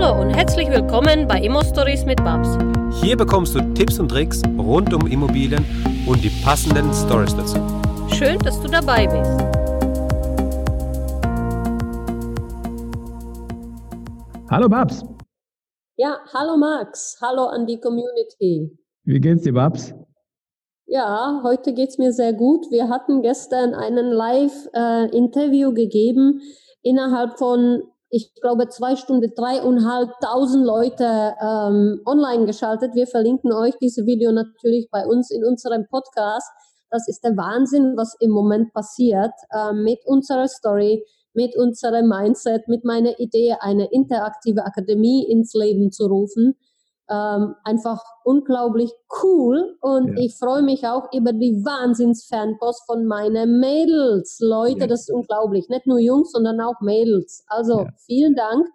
Hallo und herzlich willkommen bei Immo Stories mit Babs. Hier bekommst du Tipps und Tricks rund um Immobilien und die passenden Stories dazu. Schön, dass du dabei bist. Hallo Babs. Ja, hallo Max. Hallo an die Community. Wie geht's dir, Babs? Ja, heute geht's mir sehr gut. Wir hatten gestern einen Live-Interview äh, gegeben innerhalb von ich glaube, zwei Stunden, dreieinhalbtausend Leute ähm, online geschaltet. Wir verlinken euch dieses Video natürlich bei uns in unserem Podcast. Das ist der Wahnsinn, was im Moment passiert äh, mit unserer Story, mit unserem Mindset, mit meiner Idee, eine interaktive Akademie ins Leben zu rufen ähm, einfach unglaublich cool und ja. ich freue mich auch über die Wahnsinns-Fanpost von meinen Mädels. Leute, ja. das ist unglaublich. Nicht nur Jungs, sondern auch Mädels. Also ja. vielen Dank.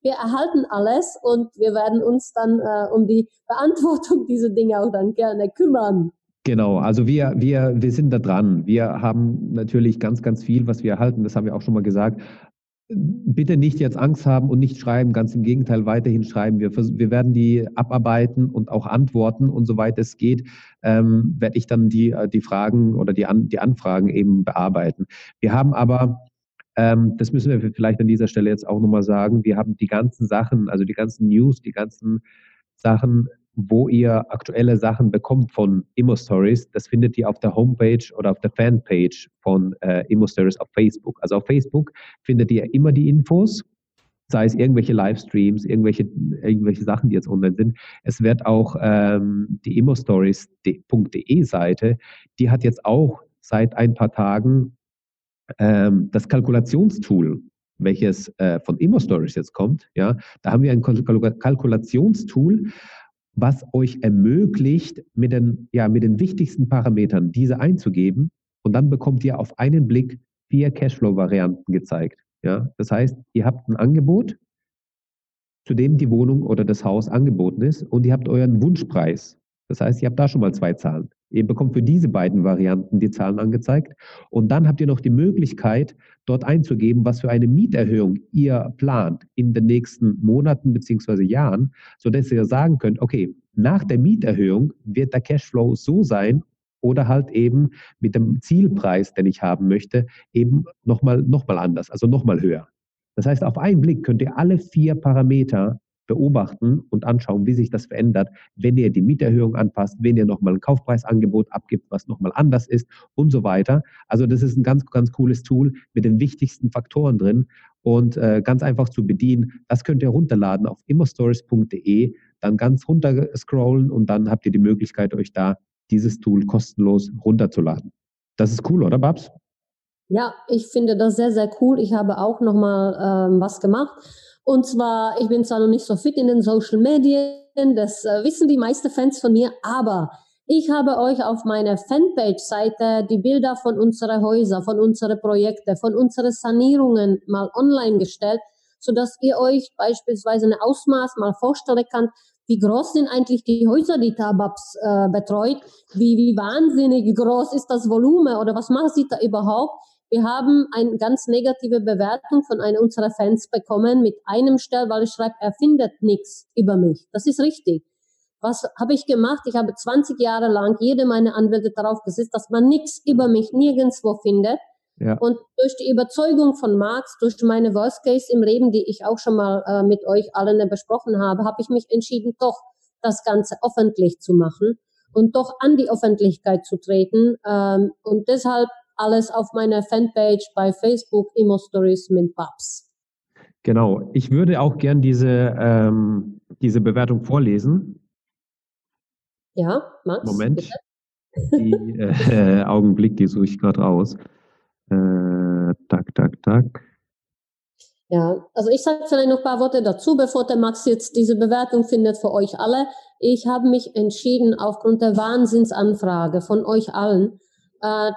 Wir erhalten alles und wir werden uns dann äh, um die Beantwortung dieser Dinge auch dann gerne kümmern. Genau, also wir, wir, wir sind da dran. Wir haben natürlich ganz, ganz viel, was wir erhalten, das haben wir auch schon mal gesagt bitte nicht jetzt Angst haben und nicht schreiben, ganz im Gegenteil weiterhin schreiben. Wir, wir werden die abarbeiten und auch antworten und soweit es geht, ähm, werde ich dann die, äh, die Fragen oder die, An die Anfragen eben bearbeiten. Wir haben aber, ähm, das müssen wir vielleicht an dieser Stelle jetzt auch nochmal sagen, wir haben die ganzen Sachen, also die ganzen News, die ganzen Sachen wo ihr aktuelle Sachen bekommt von Immo Stories, das findet ihr auf der Homepage oder auf der Fanpage von äh, Immo Stories auf Facebook. Also auf Facebook findet ihr immer die Infos, sei es irgendwelche Livestreams, irgendwelche, irgendwelche Sachen, die jetzt online sind. Es wird auch ähm, die immostories.de Seite, die hat jetzt auch seit ein paar Tagen ähm, das Kalkulationstool welches äh, von Immo Stories jetzt kommt, ja, da haben wir ein Kalkulationstool, was euch ermöglicht, mit den, ja, mit den wichtigsten Parametern diese einzugeben und dann bekommt ihr auf einen Blick vier Cashflow-Varianten gezeigt. Ja? Das heißt, ihr habt ein Angebot, zu dem die Wohnung oder das Haus angeboten ist und ihr habt euren Wunschpreis. Das heißt, ihr habt da schon mal zwei Zahlen. Ihr bekommt für diese beiden Varianten die Zahlen angezeigt. Und dann habt ihr noch die Möglichkeit, dort einzugeben, was für eine Mieterhöhung ihr plant in den nächsten Monaten bzw. Jahren, sodass ihr sagen könnt, okay, nach der Mieterhöhung wird der Cashflow so sein oder halt eben mit dem Zielpreis, den ich haben möchte, eben nochmal noch mal anders, also nochmal höher. Das heißt, auf einen Blick könnt ihr alle vier Parameter beobachten und anschauen, wie sich das verändert, wenn ihr die Mieterhöhung anpasst, wenn ihr nochmal ein Kaufpreisangebot abgibt, was nochmal anders ist und so weiter. Also das ist ein ganz, ganz cooles Tool mit den wichtigsten Faktoren drin und äh, ganz einfach zu bedienen. Das könnt ihr runterladen auf immostories.de, dann ganz runter scrollen und dann habt ihr die Möglichkeit, euch da dieses Tool kostenlos runterzuladen. Das ist cool, oder Babs? Ja, ich finde das sehr, sehr cool. Ich habe auch nochmal ähm, was gemacht. Und zwar, ich bin zwar noch nicht so fit in den Social Medien, das äh, wissen die meisten Fans von mir, aber ich habe euch auf meiner Fanpage-Seite die Bilder von unseren Häusern, von unseren Projekten, von unseren Sanierungen mal online gestellt, so dass ihr euch beispielsweise ein Ausmaß mal vorstellen könnt, wie groß sind eigentlich die Häuser, die Tababs äh, betreut, wie, wie wahnsinnig groß ist das Volumen oder was macht sie da überhaupt? Wir haben eine ganz negative Bewertung von einem unserer Fans bekommen mit einem Stern, weil ich schreibe, er findet nichts über mich. Das ist richtig. Was habe ich gemacht? Ich habe 20 Jahre lang jede meiner Anwälte darauf gesetzt, dass man nichts über mich nirgendwo findet. Ja. Und durch die Überzeugung von Marx, durch meine Worst Case im Leben, die ich auch schon mal äh, mit euch allen besprochen habe, habe ich mich entschieden, doch das Ganze öffentlich zu machen und doch an die Öffentlichkeit zu treten. Ähm, und deshalb alles auf meiner Fanpage bei Facebook, Immo Stories mit Babs. Genau, ich würde auch gern diese, ähm, diese Bewertung vorlesen. Ja, Max. Moment. Die, äh, Augenblick, die suche ich gerade raus. Äh, tak, tak, tak. Ja, also ich sage vielleicht noch ein paar Worte dazu, bevor der Max jetzt diese Bewertung findet für euch alle. Ich habe mich entschieden, aufgrund der Wahnsinnsanfrage von euch allen,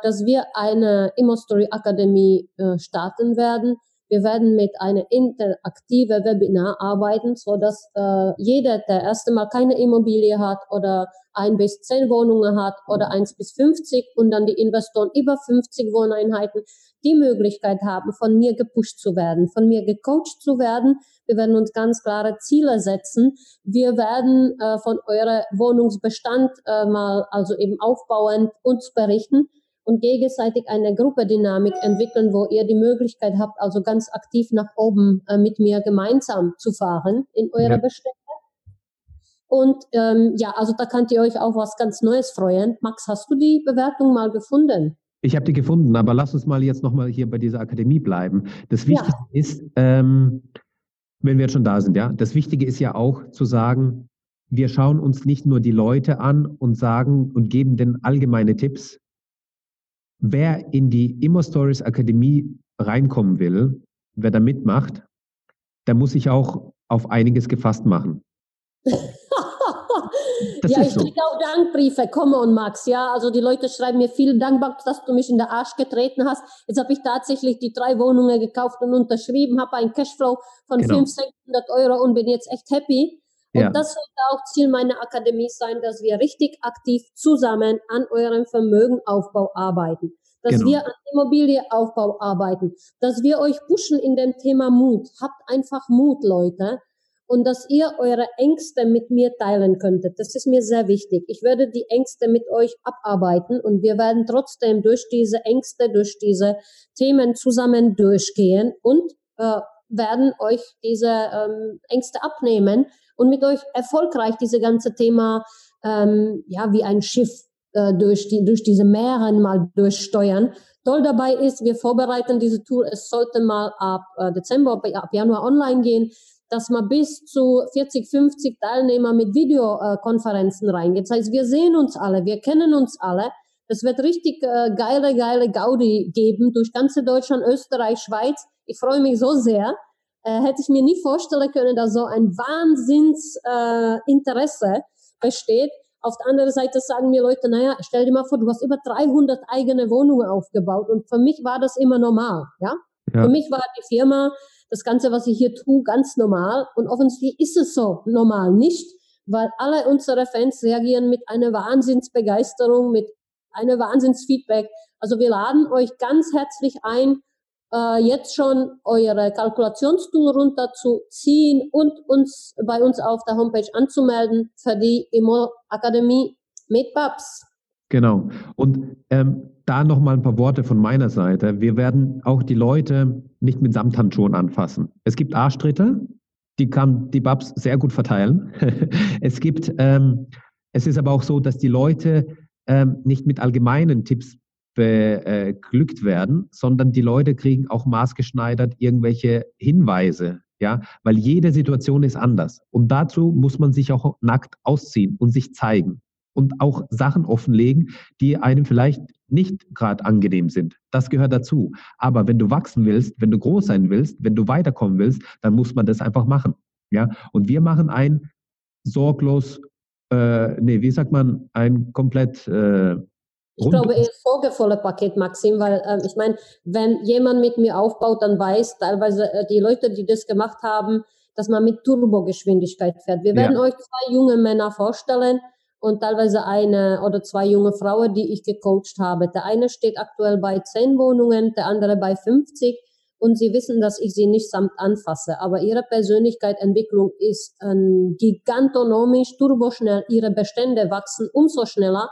dass wir eine Immostory Akademie äh, starten werden. Wir werden mit einer interaktiven Webinar arbeiten, so dass äh, jeder, der erste Mal keine Immobilie hat oder ein bis zehn Wohnungen hat oder eins bis 50 und dann die Investoren über 50 Wohneinheiten die Möglichkeit haben, von mir gepusht zu werden, von mir gecoacht zu werden. Wir werden uns ganz klare Ziele setzen. Wir werden äh, von eurem Wohnungsbestand äh, mal also eben aufbauend uns berichten und gegenseitig eine Gruppedynamik entwickeln, wo ihr die Möglichkeit habt, also ganz aktiv nach oben äh, mit mir gemeinsam zu fahren in eurer ja. Bestände. Und ähm, ja, also da könnt ihr euch auch was ganz Neues freuen. Max, hast du die Bewertung mal gefunden? Ich habe die gefunden, aber lass uns mal jetzt nochmal hier bei dieser Akademie bleiben. Das Wichtige ja. ist, ähm, wenn wir jetzt schon da sind, ja, das Wichtige ist ja auch zu sagen, wir schauen uns nicht nur die Leute an und sagen und geben den allgemeine Tipps, wer in die Immo Stories Akademie reinkommen will, wer da mitmacht, der muss sich auch auf einiges gefasst machen. Das ja, ich so. kriege auch Dankbriefe, komme und Max, ja. Also die Leute schreiben mir vielen Dank, dass du mich in den Arsch getreten hast. Jetzt habe ich tatsächlich die drei Wohnungen gekauft und unterschrieben, habe einen Cashflow von genau. 500, 600 Euro und bin jetzt echt happy. Und ja. das sollte auch Ziel meiner Akademie sein, dass wir richtig aktiv zusammen an eurem Vermögenaufbau arbeiten. Dass genau. wir an Immobilieaufbau arbeiten. Dass wir euch pushen in dem Thema Mut. Habt einfach Mut, Leute. Und dass ihr eure Ängste mit mir teilen könntet. Das ist mir sehr wichtig. Ich werde die Ängste mit euch abarbeiten und wir werden trotzdem durch diese Ängste, durch diese Themen zusammen durchgehen und äh, werden euch diese ähm, Ängste abnehmen und mit euch erfolgreich diese ganze Thema ähm, ja wie ein Schiff äh, durch die durch diese Meeren mal durchsteuern. Toll dabei ist, wir vorbereiten diese Tool. Es sollte mal ab äh, Dezember, ab Januar online gehen, dass man bis zu 40, 50 Teilnehmer mit Videokonferenzen reingeht. Das heißt, wir sehen uns alle, wir kennen uns alle. Es wird richtig äh, geile, geile Gaudi geben durch ganze Deutschland, Österreich, Schweiz. Ich freue mich so sehr äh, hätte ich mir nie vorstellen können, dass so ein Wahnsinnsinteresse äh, besteht. Auf der anderen Seite sagen mir Leute, naja, stell dir mal vor, du hast über 300 eigene Wohnungen aufgebaut und für mich war das immer normal, ja? ja. Für mich war die Firma, das Ganze, was ich hier tue, ganz normal und offensichtlich ist es so normal nicht, weil alle unsere Fans reagieren mit einer Wahnsinnsbegeisterung, mit einer Wahnsinnsfeedback. Also wir laden euch ganz herzlich ein, äh, jetzt schon eure Kalkulationstool runterzuziehen und uns bei uns auf der Homepage anzumelden für die Immo Akademie mit Babs. Genau. Und ähm, da nochmal ein paar Worte von meiner Seite. Wir werden auch die Leute nicht mit Samthandschuhen anfassen. Es gibt Arschtritte, die kann die Babs sehr gut verteilen. es gibt, ähm, es ist aber auch so, dass die Leute ähm, nicht mit allgemeinen Tipps beglückt werden, sondern die Leute kriegen auch maßgeschneidert irgendwelche Hinweise, ja, weil jede Situation ist anders. Und dazu muss man sich auch nackt ausziehen und sich zeigen und auch Sachen offenlegen, die einem vielleicht nicht gerade angenehm sind. Das gehört dazu. Aber wenn du wachsen willst, wenn du groß sein willst, wenn du weiterkommen willst, dann muss man das einfach machen. Ja, und wir machen ein sorglos, äh, nee, wie sagt man, ein komplett äh, ich glaube eher sorgevolle Paket, Maxim, weil äh, ich meine, wenn jemand mit mir aufbaut, dann weiß teilweise äh, die Leute, die das gemacht haben, dass man mit Turbogeschwindigkeit fährt. Wir werden ja. euch zwei junge Männer vorstellen und teilweise eine oder zwei junge Frauen, die ich gecoacht habe. Der eine steht aktuell bei zehn Wohnungen, der andere bei 50 und sie wissen, dass ich sie nicht samt anfasse. Aber ihre Persönlichkeitsentwicklung ist ähm, gigantonomisch, turboschnell. Ihre Bestände wachsen umso schneller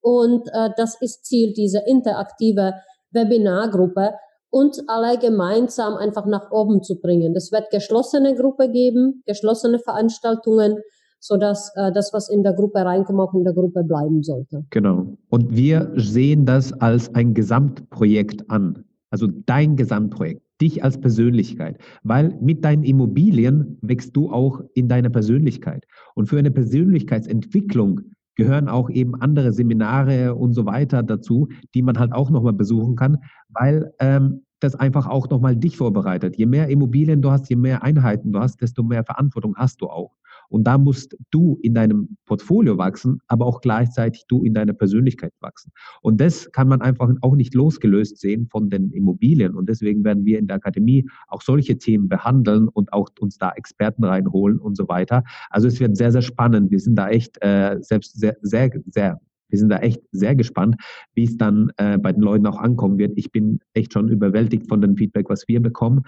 und äh, das ist Ziel dieser interaktive Webinargruppe, uns alle gemeinsam einfach nach oben zu bringen. Es wird geschlossene Gruppe geben, geschlossene Veranstaltungen, so dass äh, das, was in der Gruppe reinkommt, auch in der Gruppe bleiben sollte. Genau. Und wir sehen das als ein Gesamtprojekt an. Also dein Gesamtprojekt, dich als Persönlichkeit. Weil mit deinen Immobilien wächst du auch in deiner Persönlichkeit. Und für eine Persönlichkeitsentwicklung gehören auch eben andere Seminare und so weiter dazu, die man halt auch nochmal besuchen kann, weil ähm, das einfach auch nochmal dich vorbereitet. Je mehr Immobilien du hast, je mehr Einheiten du hast, desto mehr Verantwortung hast du auch. Und da musst du in deinem Portfolio wachsen, aber auch gleichzeitig du in deiner Persönlichkeit wachsen. Und das kann man einfach auch nicht losgelöst sehen von den Immobilien. Und deswegen werden wir in der Akademie auch solche Themen behandeln und auch uns da Experten reinholen und so weiter. Also es wird sehr, sehr spannend. Wir sind da echt äh, selbst sehr, sehr, sehr wir sind da echt sehr gespannt, wie es dann äh, bei den Leuten auch ankommen wird. Ich bin echt schon überwältigt von dem Feedback, was wir bekommen.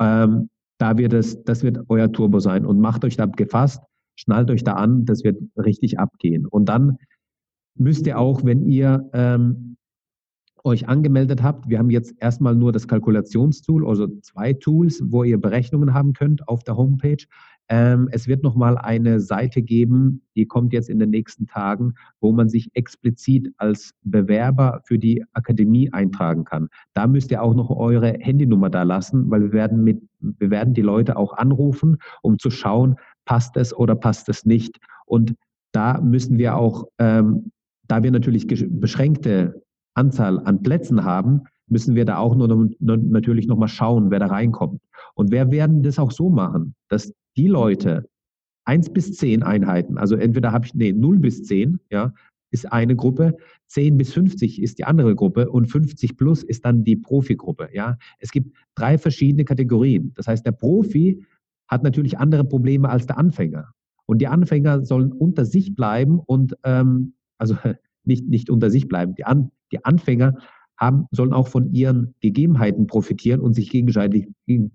Ähm, da wird es, das wird euer Turbo sein und macht euch da gefasst, schnallt euch da an, das wird richtig abgehen. Und dann müsst ihr auch, wenn ihr ähm, euch angemeldet habt, wir haben jetzt erstmal nur das Kalkulationstool, also zwei Tools, wo ihr Berechnungen haben könnt auf der Homepage. Ähm, es wird nochmal eine Seite geben, die kommt jetzt in den nächsten Tagen, wo man sich explizit als Bewerber für die Akademie eintragen kann. Da müsst ihr auch noch eure Handynummer da lassen, weil wir werden mit, wir werden die Leute auch anrufen, um zu schauen, passt es oder passt es nicht. Und da müssen wir auch, ähm, da wir natürlich beschränkte Anzahl an Plätzen haben, müssen wir da auch nur, natürlich nochmal schauen, wer da reinkommt. Und wir werden das auch so machen, dass die Leute eins bis zehn Einheiten, also entweder habe ich, nee, null bis zehn, ja, ist eine Gruppe, 10 bis 50 ist die andere Gruppe und 50 plus ist dann die Profigruppe. Ja, es gibt drei verschiedene Kategorien. Das heißt, der Profi hat natürlich andere Probleme als der Anfänger. Und die Anfänger sollen unter sich bleiben und ähm, also nicht, nicht unter sich bleiben. Die, An, die Anfänger haben, sollen auch von ihren Gegebenheiten profitieren und sich gegenseitig,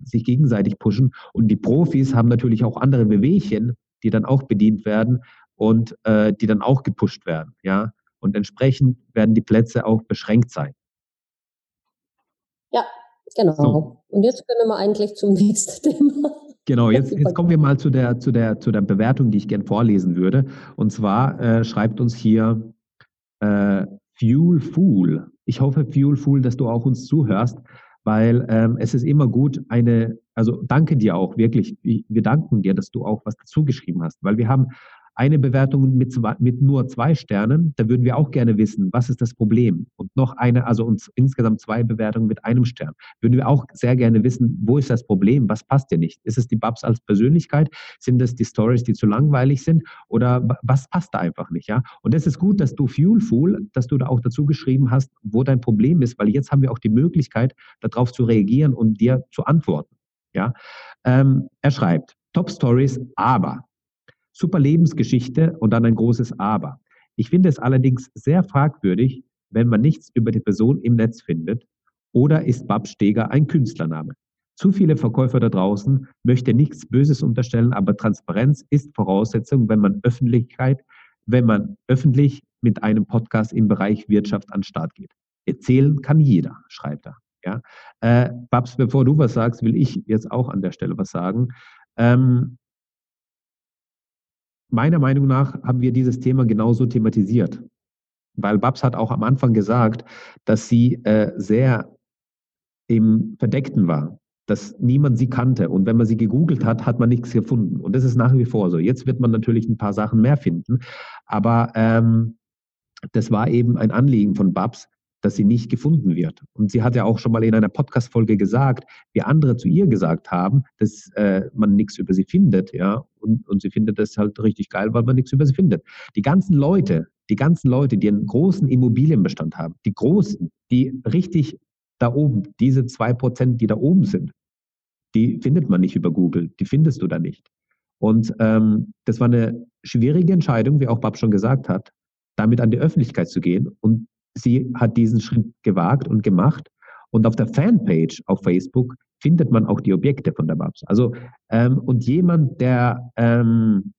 sich gegenseitig pushen. Und die Profis haben natürlich auch andere Bewegchen, die dann auch bedient werden und äh, die dann auch gepusht werden. Ja? Und entsprechend werden die Plätze auch beschränkt sein. Ja, genau. So. Und jetzt können wir eigentlich zum nächsten Thema. Genau, jetzt, jetzt kommen wir mal zu der, zu, der, zu der Bewertung, die ich gerne vorlesen würde. Und zwar äh, schreibt uns hier äh, Fuel Fool. Ich hoffe, Fuel Fool, dass du auch uns zuhörst, weil ähm, es ist immer gut, eine, also danke dir auch wirklich. Wir danken dir, dass du auch was dazu geschrieben hast, weil wir haben eine Bewertung mit, zwei, mit nur zwei Sternen, da würden wir auch gerne wissen, was ist das Problem? Und noch eine, also uns insgesamt zwei Bewertungen mit einem Stern. Würden wir auch sehr gerne wissen, wo ist das Problem? Was passt dir nicht? Ist es die Babs als Persönlichkeit? Sind es die Stories, die zu langweilig sind? Oder was passt da einfach nicht? Ja? Und es ist gut, dass du Fuelful, dass du da auch dazu geschrieben hast, wo dein Problem ist, weil jetzt haben wir auch die Möglichkeit, darauf zu reagieren und dir zu antworten. Ja? Ähm, er schreibt, Top Stories, aber Super Lebensgeschichte und dann ein großes Aber. Ich finde es allerdings sehr fragwürdig, wenn man nichts über die Person im Netz findet oder ist Bab Steger ein Künstlername. Zu viele Verkäufer da draußen möchte nichts Böses unterstellen, aber Transparenz ist Voraussetzung, wenn man Öffentlichkeit, wenn man öffentlich mit einem Podcast im Bereich Wirtschaft an den Start geht. Erzählen kann jeder, schreibt er. Ja. Äh, Babs, bevor du was sagst, will ich jetzt auch an der Stelle was sagen. Ähm, meiner Meinung nach haben wir dieses Thema genauso thematisiert. Weil Babs hat auch am Anfang gesagt, dass sie äh, sehr im Verdeckten war, dass niemand sie kannte. Und wenn man sie gegoogelt hat, hat man nichts gefunden. Und das ist nach wie vor so. Jetzt wird man natürlich ein paar Sachen mehr finden. Aber ähm, das war eben ein Anliegen von Babs, dass sie nicht gefunden wird. Und sie hat ja auch schon mal in einer Podcast-Folge gesagt, wie andere zu ihr gesagt haben, dass äh, man nichts über sie findet, ja. Und, und sie findet das halt richtig geil, weil man nichts über sie findet. Die ganzen Leute, die ganzen Leute, die einen großen Immobilienbestand haben, die großen, die richtig da oben, diese zwei Prozent, die da oben sind, die findet man nicht über Google, die findest du da nicht. Und ähm, das war eine schwierige Entscheidung, wie auch Bab schon gesagt hat, damit an die Öffentlichkeit zu gehen und sie hat diesen Schritt gewagt und gemacht. Und auf der Fanpage auf Facebook findet man auch die Objekte von der Babs. Also, ähm, und jemand, der ähm,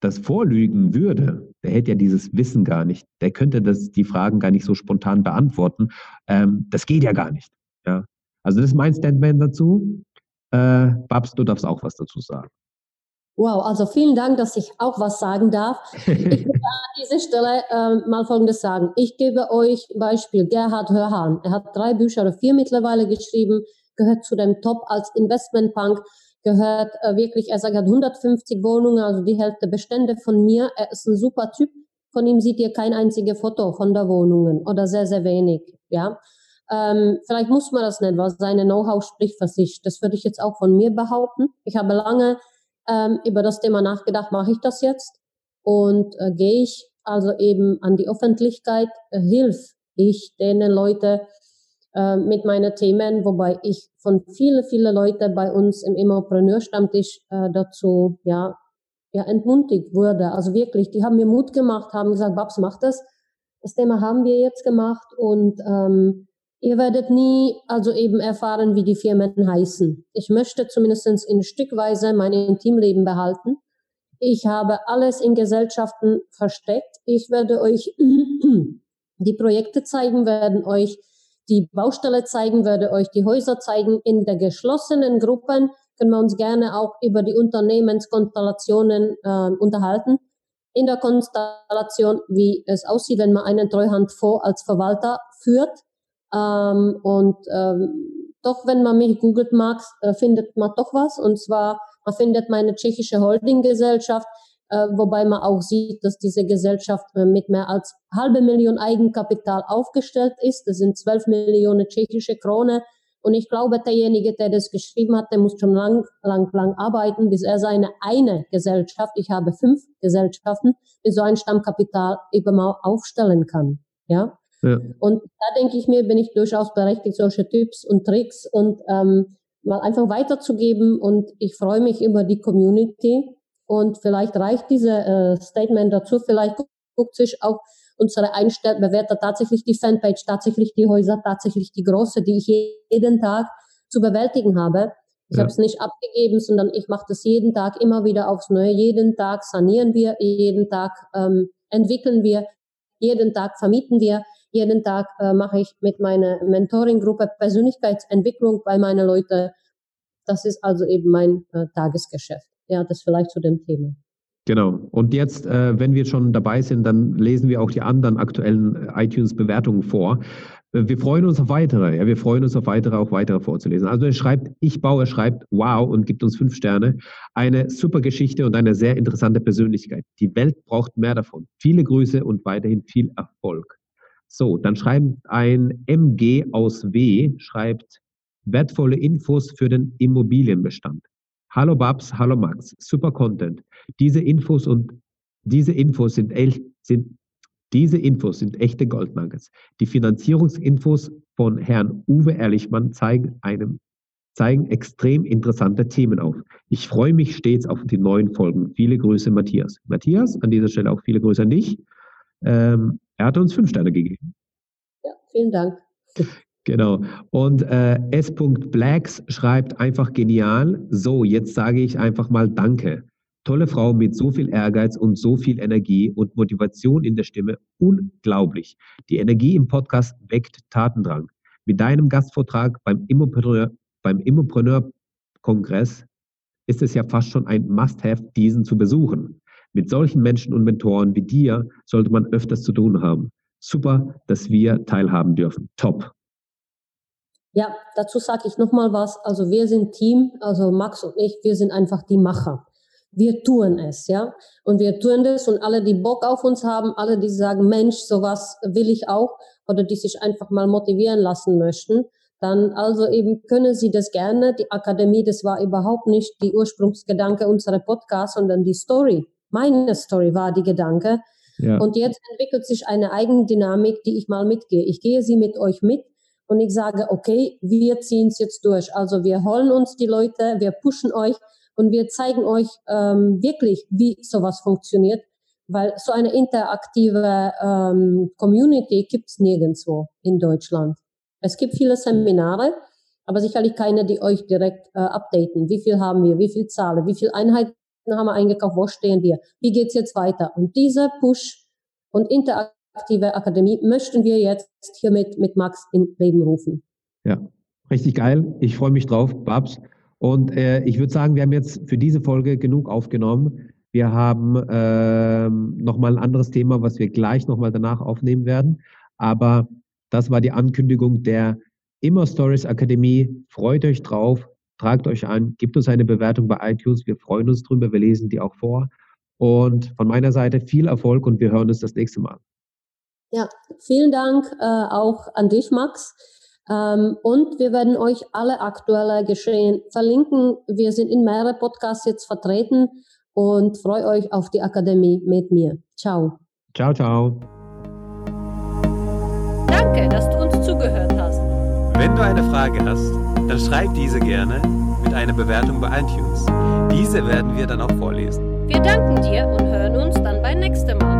das vorlügen würde, der hätte ja dieses Wissen gar nicht. Der könnte das, die Fragen gar nicht so spontan beantworten. Ähm, das geht ja gar nicht. Ja? Also, das ist mein Standman dazu. Äh, Babs, du darfst auch was dazu sagen. Wow, also vielen Dank, dass ich auch was sagen darf. Ich will an dieser Stelle äh, mal Folgendes sagen. Ich gebe euch Beispiel Gerhard Hörhan. Er hat drei Bücher oder vier mittlerweile geschrieben, gehört zu dem Top als Investmentpunk, gehört äh, wirklich, er sagt, er hat 150 Wohnungen, also die Hälfte Bestände von mir. Er ist ein super Typ. Von ihm seht ihr kein einziges Foto von der Wohnungen oder sehr, sehr wenig, ja. Ähm, vielleicht muss man das nicht, weil seine Know-how spricht für sich. Das würde ich jetzt auch von mir behaupten. Ich habe lange ähm, über das Thema nachgedacht, mache ich das jetzt und äh, gehe ich also eben an die Öffentlichkeit, äh, hilf ich denen Leute äh, mit meinen Themen, wobei ich von viele, viele Leute bei uns im Immopreneur-Stammtisch äh, dazu ja, ja entmutigt wurde. Also wirklich, die haben mir Mut gemacht, haben gesagt, Babs, mach das. Das Thema haben wir jetzt gemacht und ähm, ihr werdet nie also eben erfahren, wie die Firmen heißen. Ich möchte zumindest in Stückweise mein Intimleben behalten. Ich habe alles in Gesellschaften versteckt. Ich werde euch die Projekte zeigen, werden euch die Baustelle zeigen, werde euch die Häuser zeigen. In der geschlossenen Gruppen können wir uns gerne auch über die Unternehmenskonstellationen äh, unterhalten. In der Konstellation, wie es aussieht, wenn man einen Treuhandfonds als Verwalter führt. Ähm, und ähm, doch, wenn man mich googelt mag, äh, findet man doch was. Und zwar, man findet meine tschechische Holdinggesellschaft, äh, wobei man auch sieht, dass diese Gesellschaft äh, mit mehr als halbe Million Eigenkapital aufgestellt ist. Das sind zwölf Millionen tschechische Krone. Und ich glaube, derjenige, der das geschrieben hat, der muss schon lang, lang, lang arbeiten, bis er seine eine Gesellschaft, ich habe fünf Gesellschaften, bis so ein Stammkapital eben mal aufstellen kann. Ja. Ja. Und da denke ich mir, bin ich durchaus berechtigt, solche Tipps und Tricks und ähm, mal einfach weiterzugeben. Und ich freue mich über die Community. Und vielleicht reicht diese äh, Statement dazu. Vielleicht guckt sich auch unsere Einstellbewerter tatsächlich die Fanpage, tatsächlich die Häuser, tatsächlich die große, die ich jeden Tag zu bewältigen habe. Ich ja. habe es nicht abgegeben, sondern ich mache das jeden Tag immer wieder aufs Neue. Jeden Tag sanieren wir, jeden Tag ähm, entwickeln wir, jeden Tag vermieten wir, jeden Tag äh, mache ich mit meiner Mentoring-Gruppe Persönlichkeitsentwicklung bei meinen Leuten. Das ist also eben mein äh, Tagesgeschäft. Ja, das vielleicht zu dem Thema. Genau. Und jetzt, äh, wenn wir schon dabei sind, dann lesen wir auch die anderen aktuellen äh, iTunes-Bewertungen vor. Äh, wir freuen uns auf weitere. Ja, wir freuen uns auf weitere, auch weitere vorzulesen. Also er schreibt, ich baue, er schreibt wow und gibt uns fünf Sterne. Eine super Geschichte und eine sehr interessante Persönlichkeit. Die Welt braucht mehr davon. Viele Grüße und weiterhin viel Erfolg. So, dann schreibt ein MG aus W, schreibt wertvolle Infos für den Immobilienbestand. Hallo Babs, hallo Max, super Content. Diese Infos und diese Infos sind, sind diese Infos sind echte Goldnuggets. Die Finanzierungsinfos von Herrn Uwe Ehrlichmann zeigen einem zeigen extrem interessante Themen auf. Ich freue mich stets auf die neuen Folgen. Viele Grüße, Matthias. Matthias, an dieser Stelle auch viele Grüße an dich. Ähm, er hat uns fünf Sterne gegeben. Ja, vielen Dank. Genau. Und äh, S. Blacks schreibt einfach genial. So, jetzt sage ich einfach mal Danke. Tolle Frau mit so viel Ehrgeiz und so viel Energie und Motivation in der Stimme. Unglaublich. Die Energie im Podcast weckt Tatendrang. Mit deinem Gastvortrag beim Immopreneur, beim Immopreneur-Kongress ist es ja fast schon ein Must-Have, diesen zu besuchen. Mit solchen Menschen und Mentoren wie dir sollte man öfters zu tun haben. Super, dass wir teilhaben dürfen. Top. Ja, dazu sage ich nochmal was. Also wir sind Team, also Max und ich, wir sind einfach die Macher. Wir tun es, ja. Und wir tun das und alle, die Bock auf uns haben, alle, die sagen, Mensch, sowas will ich auch, oder die sich einfach mal motivieren lassen möchten, dann also eben können sie das gerne. Die Akademie, das war überhaupt nicht die Ursprungsgedanke unserer Podcasts, sondern die Story. Meine Story war die Gedanke. Ja. Und jetzt entwickelt sich eine Eigendynamik, die ich mal mitgehe. Ich gehe sie mit euch mit und ich sage, okay, wir ziehen es jetzt durch. Also wir holen uns die Leute, wir pushen euch und wir zeigen euch ähm, wirklich, wie sowas funktioniert, weil so eine interaktive ähm, Community gibt's nirgendwo in Deutschland. Es gibt viele Seminare, aber sicherlich keine, die euch direkt äh, updaten. Wie viel haben wir? Wie viel Zahlen? Wie viele Einheiten haben wir eingekauft? Wo stehen wir? Wie geht's jetzt weiter? Und dieser Push und Interaktion aktive Akademie möchten wir jetzt hiermit mit Max in Leben rufen. Ja, richtig geil. Ich freue mich drauf, Babs. Und äh, ich würde sagen, wir haben jetzt für diese Folge genug aufgenommen. Wir haben äh, nochmal ein anderes Thema, was wir gleich nochmal danach aufnehmen werden. Aber das war die Ankündigung der Immer Stories Akademie. Freut euch drauf, tragt euch an, gebt uns eine Bewertung bei iTunes. Wir freuen uns drüber, wir lesen die auch vor. Und von meiner Seite viel Erfolg und wir hören uns das nächste Mal. Ja, vielen Dank äh, auch an dich, Max. Ähm, und wir werden euch alle aktuelle Geschehen verlinken. Wir sind in mehrere Podcasts jetzt vertreten und freue euch auf die Akademie mit mir. Ciao. Ciao, ciao. Danke, dass du uns zugehört hast. Wenn du eine Frage hast, dann schreib diese gerne mit einer Bewertung bei iTunes. Diese werden wir dann auch vorlesen. Wir danken dir und hören uns dann beim nächsten Mal.